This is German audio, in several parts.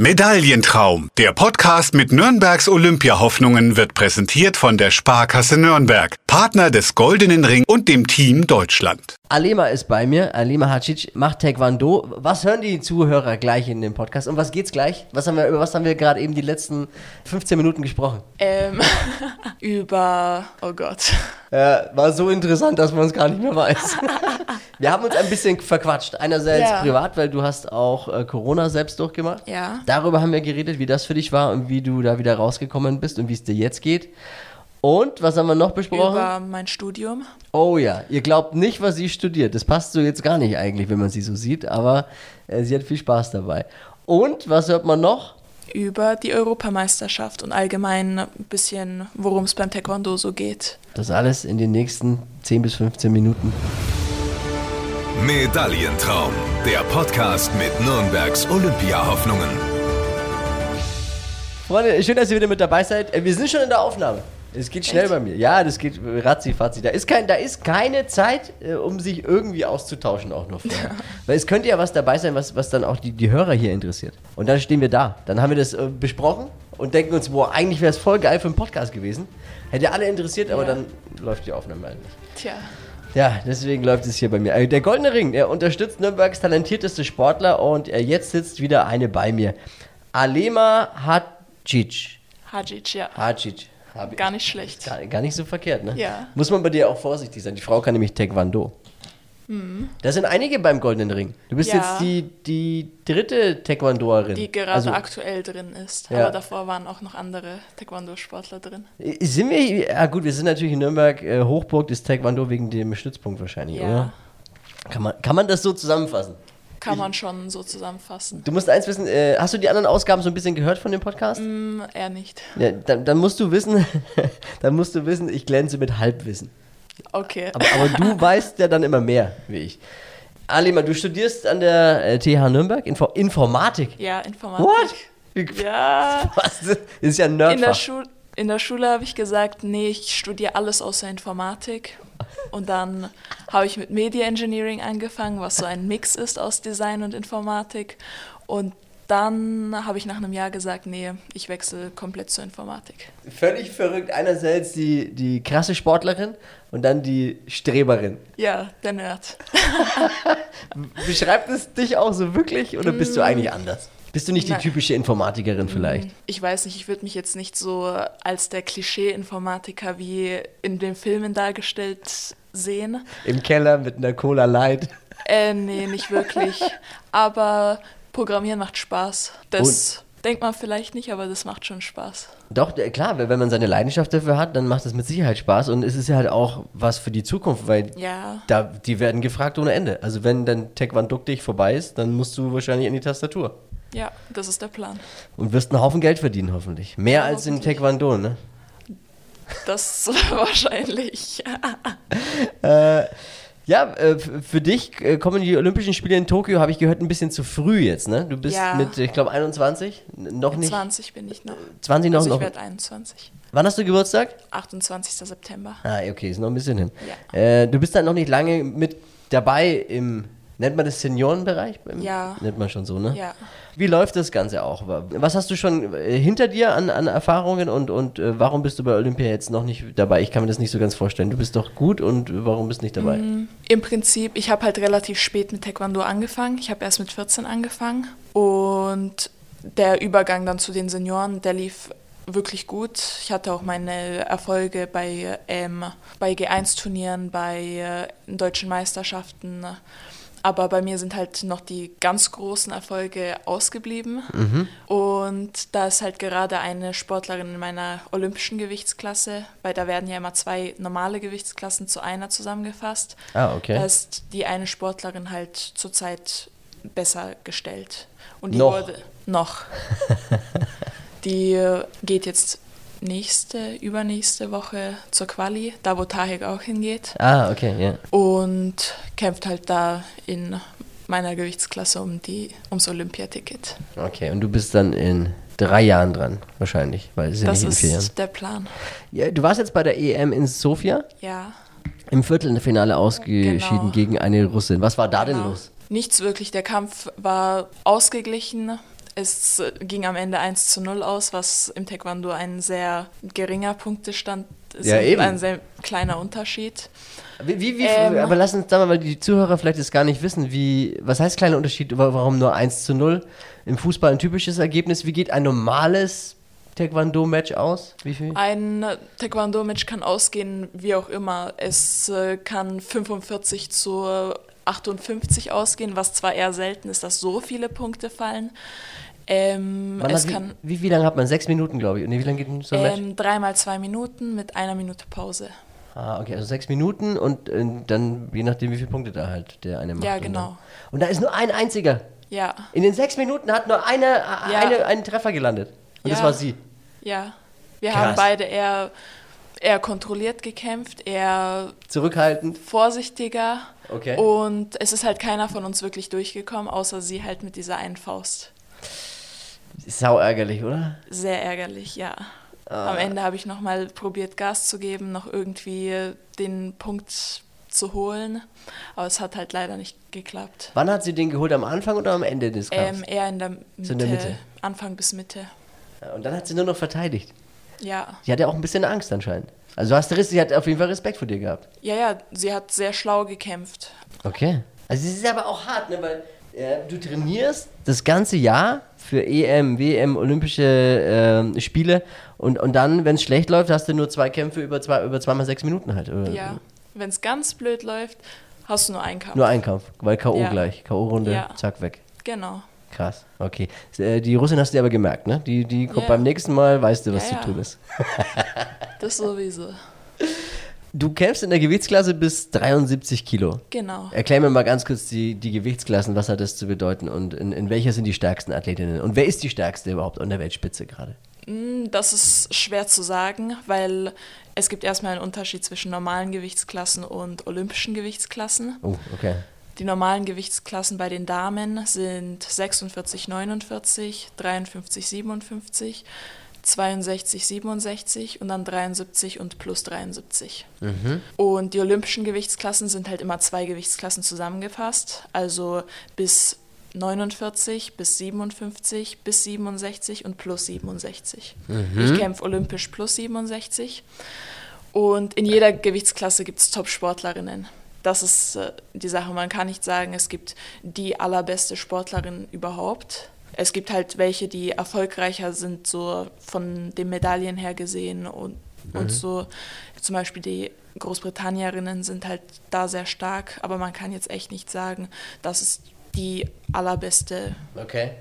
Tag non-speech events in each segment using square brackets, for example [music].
Medaillentraum. Der Podcast mit Nürnbergs Olympiahoffnungen wird präsentiert von der Sparkasse Nürnberg, Partner des Goldenen Ring und dem Team Deutschland. Alema ist bei mir. Alema Hacic macht Taekwondo. Was hören die Zuhörer gleich in dem Podcast? Um was geht's gleich? Was haben wir, über was haben wir gerade eben die letzten 15 Minuten gesprochen? Ähm, [laughs] über, oh Gott. Ja, war so interessant, dass man es gar nicht mehr weiß. [laughs] wir haben uns ein bisschen verquatscht. Einerseits Ja. privat, weil du hast auch äh, Corona selbst durchgemacht. Ja. Darüber haben wir geredet, wie das für dich war und wie du da wieder rausgekommen bist und wie es dir jetzt geht. Und was haben wir noch besprochen? Über mein Studium. Oh ja, ihr glaubt nicht, was sie studiert. Das passt so jetzt gar nicht eigentlich, wenn man sie so sieht, aber äh, sie hat viel Spaß dabei. Und was hört man noch? Über die Europameisterschaft und allgemein ein bisschen, worum es beim Taekwondo so geht. Das alles in den nächsten 10 bis 15 Minuten. Medaillentraum. Der Podcast mit Nürnbergs Olympiahoffnungen. Freunde, schön, dass ihr wieder mit dabei seid. Äh, Wir sind schon in der Aufnahme. Es geht schnell Echt? bei mir. Ja, das geht ratzi fatzi. Da ist, kein, da ist keine Zeit, äh, um sich irgendwie auszutauschen, auch noch vorher. [laughs] Weil es könnte ja was dabei sein, was, was dann auch die, die Hörer hier interessiert. Und dann stehen wir da. Dann haben wir das äh, besprochen und denken uns, boah, eigentlich wäre es voll geil für einen Podcast gewesen. Hätte alle interessiert, aber Ja. dann läuft die Aufnahme halt nicht. Tja. Ja, deswegen läuft es hier bei mir. Äh, Der Goldene Ring, er unterstützt Nürnbergs talentierteste Sportler und äh, jetzt sitzt wieder eine bei mir. Alema Hacic. Hajic, ja. Hacic. Hab- Gar nicht schlecht. Gar, gar nicht so verkehrt, ne? Ja. Muss man bei dir auch vorsichtig sein. Die Frau kann nämlich Taekwondo. Da sind einige beim Goldenen Ring. Du bist Ja. jetzt die, die dritte Taekwondoerin. Die gerade also, aktuell drin ist. Ja. Aber davor waren auch noch andere Taekwondo-Sportler drin. Sind wir, ja gut, wir sind natürlich in Nürnberg äh, Hochburg des Taekwondo wegen dem Stützpunkt wahrscheinlich, Ja. oder? Kann man, kann man das so zusammenfassen? Kann man schon so zusammenfassen. Du musst eins wissen, äh, hast du die anderen Ausgaben so ein bisschen gehört von dem Podcast? Hm, eher nicht. Ja, dann, dann musst du wissen, [laughs] dann musst du wissen, ich glänze mit Halbwissen. Okay. Aber, aber du [laughs] weißt ja dann immer mehr, wie ich. Alima, du studierst an der äh, TH Nürnberg Info Informatik. ja, Informatik. What? Ja. [laughs] Was? Das ist ja ein In der, Nerdfach. In der Schule habe ich gesagt, nee, ich studiere alles außer Informatik. Und dann habe ich mit Media Engineering angefangen, was so ein Mix ist aus Design und Informatik. Und dann habe ich nach einem Jahr gesagt, nee, ich wechsle komplett zur Informatik. Völlig verrückt. Einerseits die, die krasse Sportlerin und dann die Streberin. Ja, der Nerd. [laughs] Beschreibt es dich auch so wirklich oder bist du eigentlich anders? Bist du nicht die Na- typische Informatikerin vielleicht? Ich weiß nicht, ich würde mich jetzt nicht so als der Klischee-Informatiker wie in den Filmen dargestellt sehen. Im Keller mit einer Cola Light. Äh, nee, nicht wirklich. Aber Programmieren macht Spaß. Das denkt man vielleicht nicht, aber das macht schon Spaß. Doch, der- klar, wenn man seine Leidenschaft dafür hat, dann macht es mit Sicherheit Spaß und es ist ja halt auch was für die Zukunft, weil Ja, da, die werden gefragt ohne Ende. Also wenn dann Taekwondo dich vorbei ist, dann musst du wahrscheinlich an die Tastatur ja, das ist der Plan. und wirst einen Haufen Geld verdienen hoffentlich. Mehr Ja, als in. Taekwondo, ne? Das [laughs] wahrscheinlich. [laughs] Ja, äh, für dich äh, kommen die Olympischen Spiele in Tokio, habe ich gehört, ein bisschen zu früh jetzt, ne? Du bist Ja. mit, ich glaube, 21, N- noch nicht. 20 bin ich noch. 20 noch, Also ich noch. werde 21. Wann hast du Geburtstag? 28. September. Ah, okay, ist noch ein bisschen hin. Ja. Äh, du bist dann noch nicht lange mit dabei im, nennt man das Seniorenbereich? Ja. Nennt man schon so, ne? Ja. Wie läuft das Ganze auch? Was hast du schon äh, hinter dir an, an Erfahrungen und, und äh, warum bist du bei Olympia jetzt noch nicht dabei? Ich kann mir das nicht so ganz vorstellen. Du bist doch gut und warum bist du nicht dabei? Im Prinzip, ich habe halt relativ spät mit Taekwondo angefangen. Ich habe erst mit 14 angefangen. Und der Übergang dann zu den Senioren, der lief wirklich gut. Ich hatte auch meine Erfolge bei, ähm, bei G1-Turnieren, bei äh, deutschen Meisterschaften. Aber bei mir sind halt noch die ganz großen Erfolge ausgeblieben. Und da ist halt gerade eine Sportlerin in meiner olympischen Gewichtsklasse, weil da werden ja immer zwei normale Gewichtsklassen zu einer zusammengefasst. Ah, okay. Da ist die eine Sportlerin halt zurzeit besser gestellt. Und die Noch. wurde noch. [laughs] die geht jetzt nächste, übernächste Woche zur Quali, da wo Tahir auch hingeht. Ah, okay, ja. Und kämpft halt da in meiner Gewichtsklasse um die, ums Olympiaticket. Okay, und du bist dann in drei Jahren dran, wahrscheinlich, weil es sind Das nicht in vier Jahren. ist der Plan. Ja, du warst jetzt bei der EM in Sofia Ja. im Viertelfinale ausgeschieden Genau. gegen eine Russin. Was war da denn Genau. los? Nichts wirklich. Der Kampf war ausgeglichen. Es ging am Ende 1 zu 0 aus, was im Taekwondo ein sehr geringer Punktestand ist. Ja, eben. Ein sehr kleiner Unterschied. Wie, wie, wie Ähm. aber lass uns da mal, weil die Zuhörer vielleicht das gar nicht wissen, wie, was heißt kleiner Unterschied, wa- warum nur 1 zu 0? Im Fußball ein typisches Ergebnis. Wie geht ein normales Taekwondo-Match aus? Wie viel? Ein Taekwondo-Match kann ausgehen, wie auch immer. Es äh, kann 45 zu 58 ausgehen, was zwar eher selten ist, dass so viele Punkte fallen. Ähm, es hat, kann wie, wie, lange hat man? Sechs Minuten, glaube ich. Nee, wie lange geht so ein Match? ähm, dreimal zwei Minuten mit einer Minute Pause. Ah, okay, also sechs Minuten und äh, dann je nachdem, wie viele Punkte da halt der eine macht. Ja, und genau. dann- Und da ist nur ein einziger. Ja, In den sechs Minuten hat nur eine, Ja. eine einen Treffer gelandet. Und das Ja. war sie. ja. Wir Krass. haben beide eher, eher kontrolliert gekämpft, eher Zurückhaltend. vorsichtiger. Okay. Und es ist halt keiner von uns wirklich durchgekommen, außer sie halt mit dieser einen Faust. Sau ärgerlich, oder? Sehr ärgerlich, ja. Ah. Am Ende habe ich nochmal probiert, Gas zu geben, noch irgendwie den Punkt zu holen. Aber es hat halt leider nicht geklappt. Wann hat sie den geholt? Am Anfang oder am Ende des Kampfes? Ähm, eher in der Mitte, So in der Mitte. Anfang bis Mitte. Ja, und dann hat sie nur noch verteidigt. Ja. Sie hatte auch ein bisschen Angst anscheinend. Also du hast Res- sie hat auf jeden Fall Respekt vor dir gehabt. Ja, ja, sie hat sehr schlau gekämpft. Okay. Also es ist aber auch hart, ne? Weil du trainierst das ganze Jahr für EM, WM, Olympische ähm, Spiele und, und dann, wenn es schlecht läuft, hast du nur zwei Kämpfe über, zwei, über zweimal sechs Minuten halt. Oder? Ja. Wenn es ganz blöd läuft, hast du nur einen Kampf. Nur ein Kampf, weil K.O. Ja. gleich. K.O.-Runde, Ja. zack, weg. Genau. Krass, okay. Äh, Die Russin hast du dir aber gemerkt, ne? Die, die kommt Ja. beim nächsten Mal, weißt du, was zu tun ist. [laughs] Das sowieso. Du kämpfst in der Gewichtsklasse bis 73 Kilo. Genau. Erklär mir mal ganz kurz die, die Gewichtsklassen, was hat das zu bedeuten und in, in welcher sind die stärksten Athletinnen? Und wer ist die stärkste überhaupt an der Weltspitze gerade? Mm, Das ist schwer zu sagen, weil es gibt erstmal einen Unterschied zwischen normalen Gewichtsklassen und olympischen Gewichtsklassen. Oh, okay. Die normalen Gewichtsklassen bei den Damen sind 46, 49, 53, 57, 62, 67 und dann 73 und plus 73. Und die olympischen Gewichtsklassen sind halt immer zwei Gewichtsklassen zusammengefasst, also bis 49 bis 57 bis 67 und plus 67. Ich kämpfe olympisch plus 67. Und in jeder Gewichtsklasse gibt es Top-Sportlerinnen. Das ist äh, die Sache. Man kann nicht sagen, es gibt die allerbeste Sportlerin überhaupt. Es gibt halt welche, die erfolgreicher sind, so von den Medaillen her gesehen und, und so. Zum Beispiel die Großbritannierinnen sind halt da sehr stark, aber man kann jetzt echt nicht sagen, das ist die allerbeste. Okay.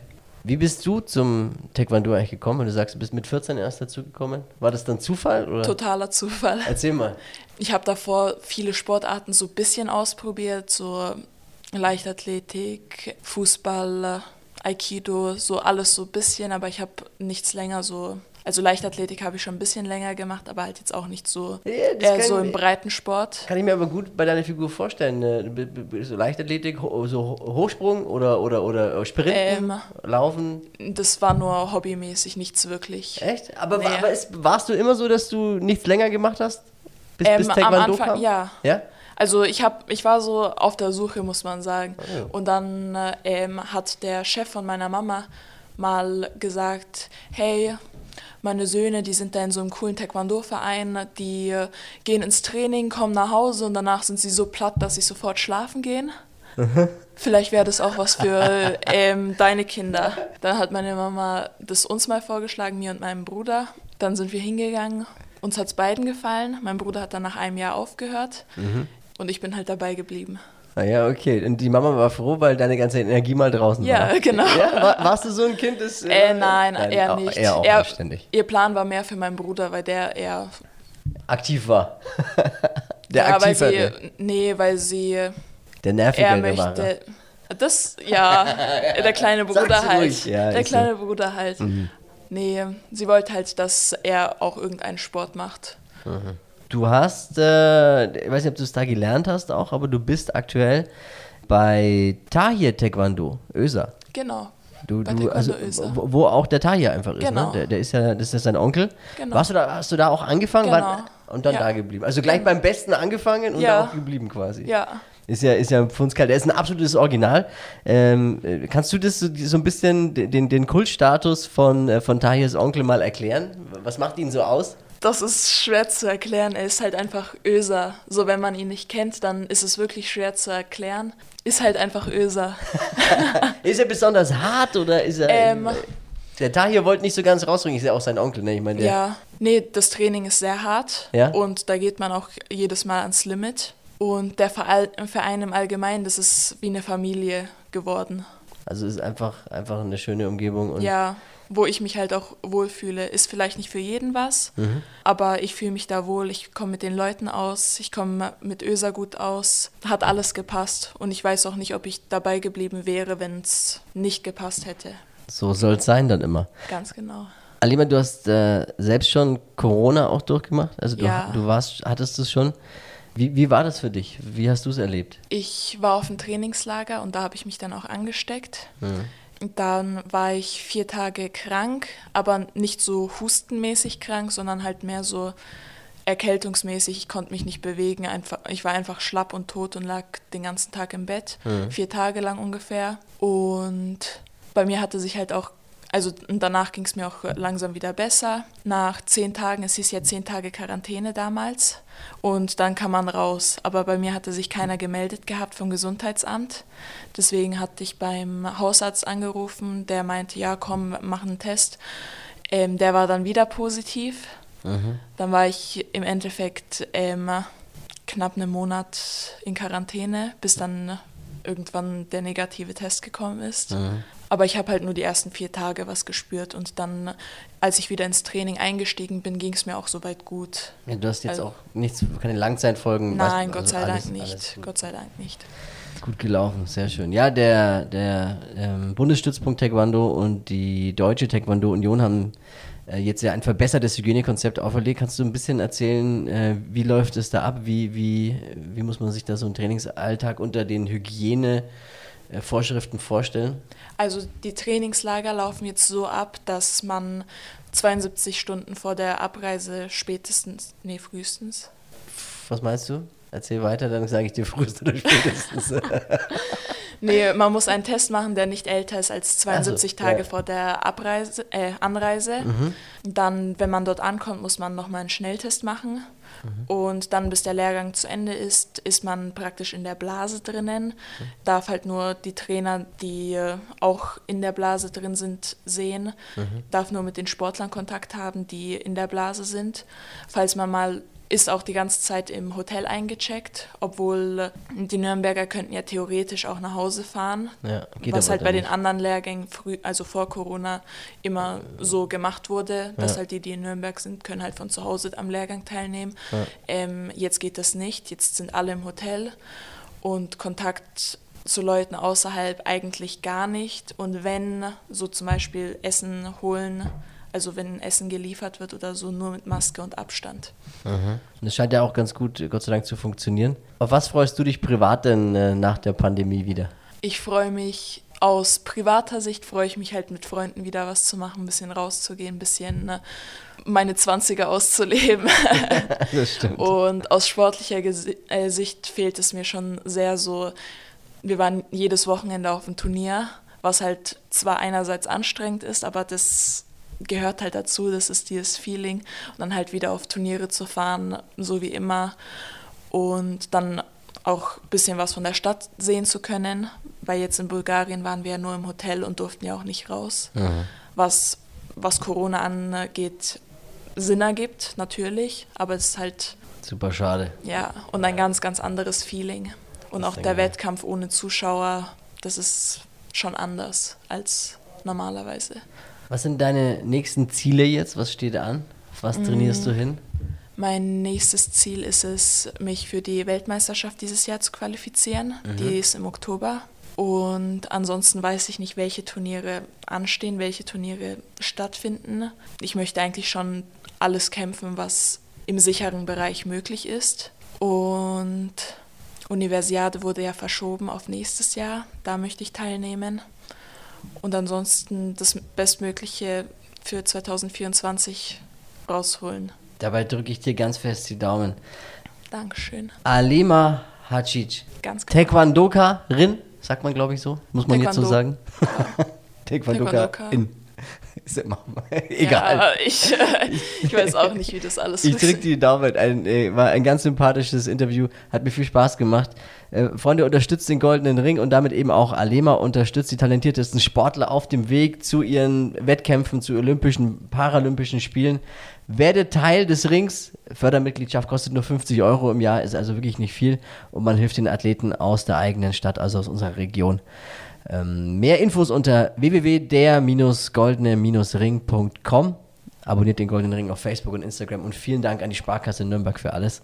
Wie bist du zum Taekwondo eigentlich gekommen? Du sagst, du bist mit 14 erst dazu gekommen. War das dann Zufall? Oder? Totaler Zufall. Erzähl mal. Ich habe davor viele Sportarten so ein bisschen ausprobiert, so Leichtathletik, Fußball, Aikido, so alles so ein bisschen, aber ich habe nichts länger so. Also Leichtathletik habe ich schon ein bisschen länger gemacht, aber halt jetzt auch nicht so Ja, eher so ich- im Breitensport. Kann ich mir aber gut bei deiner Figur vorstellen. ne? So Leichtathletik, so Ho- Hochsprung oder, oder, oder Sprinten, Ähm. Laufen. Das war nur hobbymäßig, nichts wirklich. Echt? Aber, Nee. aber ist, warst du immer so, dass du nichts länger gemacht hast? Bis, Ähm, bis am Taekwondo Anfang, kam? ja. Ja? Also ich hab, ich war so auf der Suche, muss man sagen. Oh. Und dann äh, ähm, hat der Chef von meiner Mama mal gesagt, hey, meine Söhne, die sind da in so einem coolen Taekwondo-Verein, die äh, gehen ins Training, kommen nach Hause und danach sind sie so platt, dass sie sofort schlafen gehen. Vielleicht wäre das auch was für [laughs] ähm, deine Kinder. Dann hat meine Mama das uns mal vorgeschlagen, mir und meinem Bruder. Dann sind wir hingegangen. Uns hat es beiden gefallen. Mein Bruder hat dann nach einem Jahr aufgehört. Und ich bin halt dabei geblieben. Ah ja, okay. Und die Mama war froh, weil deine ganze Energie mal draußen Ja, war. genau. Ja, war, warst du so ein Kind, das... Äh, nein, eher auch- nicht. Eher auch Er- anständig. Ihr Plan war mehr für meinen Bruder, weil der eher. Aktiv war. [laughs] Der ja, aktiv sie. Nee, weil sie. Der Er nervige war. möchte. Das, ja, [laughs] der kleine Bruder halt. Ja, der ist so. kleine Bruder halt. Nee, sie wollte halt, dass er auch irgendeinen Sport macht. Du hast, äh, ich weiß nicht, ob du es da gelernt hast auch, aber du bist aktuell bei Tahir Taekwondo, Öser. Genau. Du, du, also, Öser. wo, wo auch der Tahir einfach ist, Genau. ne? Der, der ist ja, das ist sein Onkel. Genau. Warst du da, hast du da auch angefangen Genau. War- und dann Ja. da geblieben? Also gleich beim Besten angefangen und Ja. da auch geblieben quasi. Ja. Ist ja, ist ja ein Pfundskal. Der ist ein absolutes Original. Ähm, äh, kannst du das so, so ein bisschen, den, den Kultstatus von, äh, von Tahirs Onkel mal erklären? Was macht ihn so aus? Das ist schwer zu erklären. Er ist halt einfach Öser. So, wenn man ihn nicht kennt, dann ist es wirklich schwer zu erklären. Ist halt einfach Öser. [laughs] ist er besonders hart oder ist er. Ähm, der Tahir wollte nicht so ganz rausbringen, ist ja auch sein Onkel, ne? Ich meine, der- Ja, nee, das Training ist sehr hart. Ja? Und da geht man auch jedes Mal ans Limit. Und der Verein Verein im Allgemeinen, das ist wie eine Familie geworden. Also es ist einfach, einfach eine schöne Umgebung und Ja, wo ich mich halt auch wohlfühle. Ist vielleicht nicht für jeden was, Mhm. aber ich fühle mich da wohl. Ich komme mit den Leuten aus, ich komme mit Öser gut aus. Hat alles gepasst. Und ich weiß auch nicht, ob ich dabei geblieben wäre, wenn es nicht gepasst hätte. so soll es sein dann immer. Ganz genau. Alima, du hast äh, selbst schon Corona auch durchgemacht? Also du, Ja. du warst, hattest es schon. Wie, wie war das für dich? Wie hast du es erlebt? Ich war auf dem Trainingslager und da habe ich mich dann auch angesteckt. Und Dann war ich vier Tage krank, aber nicht so hustenmäßig krank, sondern halt mehr so erkältungsmäßig. Ich konnte mich nicht bewegen. Einfach, ich war einfach schlapp und tot und lag den ganzen Tag im Bett. Vier Tage lang ungefähr. Und bei mir hatte sich halt auch, also danach ging es mir auch langsam wieder besser. Nach zehn Tagen, es hieß ja zehn Tage Quarantäne damals. Und dann kam man raus. Aber bei mir hatte sich keiner gemeldet gehabt vom Gesundheitsamt. Deswegen hatte ich beim Hausarzt angerufen, der meinte, ja komm, mach einen Test. Ähm, der war dann wieder positiv. Dann war ich im Endeffekt ähm, knapp einen Monat in Quarantäne, bis dann irgendwann der negative Test gekommen ist. Aber ich habe halt nur die ersten vier Tage was gespürt und dann, als ich wieder ins Training eingestiegen bin, ging es mir auch soweit gut. Ja, du hast jetzt Also- auch nichts, keine Langzeitfolgen. Nein, weißt- Gott also sei alles- Dank nicht. Gott sei Dank nicht. Gut gelaufen, sehr schön. Ja, der, der ähm, Bundesstützpunkt Taekwondo und die Deutsche Taekwondo Union haben äh, jetzt ja ein verbessertes Hygienekonzept auferlegt. Kannst du ein bisschen erzählen, äh, wie läuft es da ab? Wie, wie, wie muss man sich da so einen Trainingsalltag unter den Hygienevorschriften vorstellen? Also die Trainingslager laufen jetzt so ab, dass man 72 Stunden vor der Abreise spätestens, nee, frühestens, Was meinst du? Erzähl weiter, dann sage ich dir frühest oder spätestens. [laughs] Nee, man muss einen Test machen, der nicht älter ist als 72 Also, Tage ja. vor der Abreise, äh, Anreise. Dann, wenn man dort ankommt, muss man nochmal einen Schnelltest machen. Und dann, bis der Lehrgang zu Ende ist, ist man praktisch in der Blase drinnen. Darf halt nur die Trainer, die äh, auch in der Blase drin sind, sehen. Darf nur mit den Sportlern Kontakt haben, die in der Blase sind. Falls man mal ist auch die ganze Zeit im Hotel eingecheckt, obwohl äh, die Nürnberger könnten ja theoretisch auch nach Hause fahren. Ja, was halt bei den nicht. anderen Lehrgängen früh, also vor Corona, immer so gemacht wurde, dass Ja. halt die, die in Nürnberg sind, können halt von zu Hause am Lehrgang teilnehmen. Ähm, jetzt geht das nicht, jetzt sind alle im Hotel und Kontakt zu Leuten außerhalb eigentlich gar nicht. Und wenn, so zum Beispiel Essen holen, also wenn Essen geliefert wird oder so, nur mit Maske und Abstand. Und es scheint ja auch ganz gut, Gott sei Dank, zu funktionieren. Auf was freust du dich privat denn äh, nach der Pandemie wieder? Ich freue mich, aus privater Sicht freue ich mich halt mit Freunden wieder was zu machen, ein bisschen rauszugehen, ein bisschen ne, meine 20er auszuleben. [laughs] [laughs] Das stimmt. Und aus sportlicher Gesi äh, Sicht fehlt es mir schon sehr so. Wir waren jedes Wochenende auf dem Turnier, was halt zwar einerseits anstrengend ist, aber das gehört halt dazu, das ist dieses Feeling. Und dann halt wieder auf Turniere zu fahren, so wie immer. Und dann auch ein bisschen was von der Stadt sehen zu können, weil jetzt in Bulgarien waren wir ja nur im Hotel und durften ja auch nicht raus. Was, was Corona angeht, Sinn ergibt, natürlich, aber es ist halt Super schade. ja, und ein ganz, ganz anderes Feeling. Und Das auch der. Wettkampf ohne Zuschauer, das ist schon anders als normalerweise. Was sind deine nächsten Ziele jetzt? Was steht an? Auf was trainierst Mm. du hin? Mein nächstes Ziel ist es, mich für die Weltmeisterschaft dieses Jahr zu qualifizieren. Die ist im Oktober. Und ansonsten weiß ich nicht, welche Turniere anstehen, welche Turniere stattfinden. Ich möchte eigentlich schon alles kämpfen, was im sicheren Bereich möglich ist. Und Universiade wurde ja verschoben auf nächstes Jahr. Da möchte ich teilnehmen. Und ansonsten das Bestmögliche für 2024 rausholen. Dabei drücke ich dir ganz fest die Daumen. Dankeschön. Alima Hacic. Ganz genau. Taekwondo-Rin, sagt man glaube ich so. Muss man jetzt so sagen. Taekwondo. [laughs] Taekwondo-In. [laughs] Ist immer egal. Ja, ich, äh, ich weiß auch nicht, wie das alles [laughs] Ich drücke die Daumen. Ein, äh, war ein ganz sympathisches Interview. Hat mir viel Spaß gemacht. Äh, Freunde, unterstützt den Goldenen Ring und damit eben auch Alema unterstützt die talentiertesten Sportler auf dem Weg zu ihren Wettkämpfen, zu Olympischen, Paralympischen Spielen. Werde Teil des Rings. Fördermitgliedschaft kostet nur 50 Euro im Jahr, ist also wirklich nicht viel. Und man hilft den Athleten aus der eigenen Stadt, also aus unserer Region. Ähm, mehr Infos unter www.der-goldene-ring.com. Abonniert den Goldenen Ring auf Facebook und Instagram und vielen Dank an die Sparkasse Nürnberg für alles.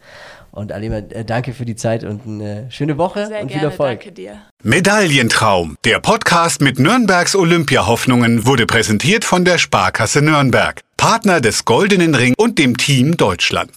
Und Alima, äh, danke für die Zeit und eine schöne Woche Sehr und gerne, viel Erfolg. danke dir. Medaillentraum. Der Podcast mit Nürnbergs Olympiahoffnungen wurde präsentiert von der Sparkasse Nürnberg, Partner des Goldenen Ring und dem Team Deutschland.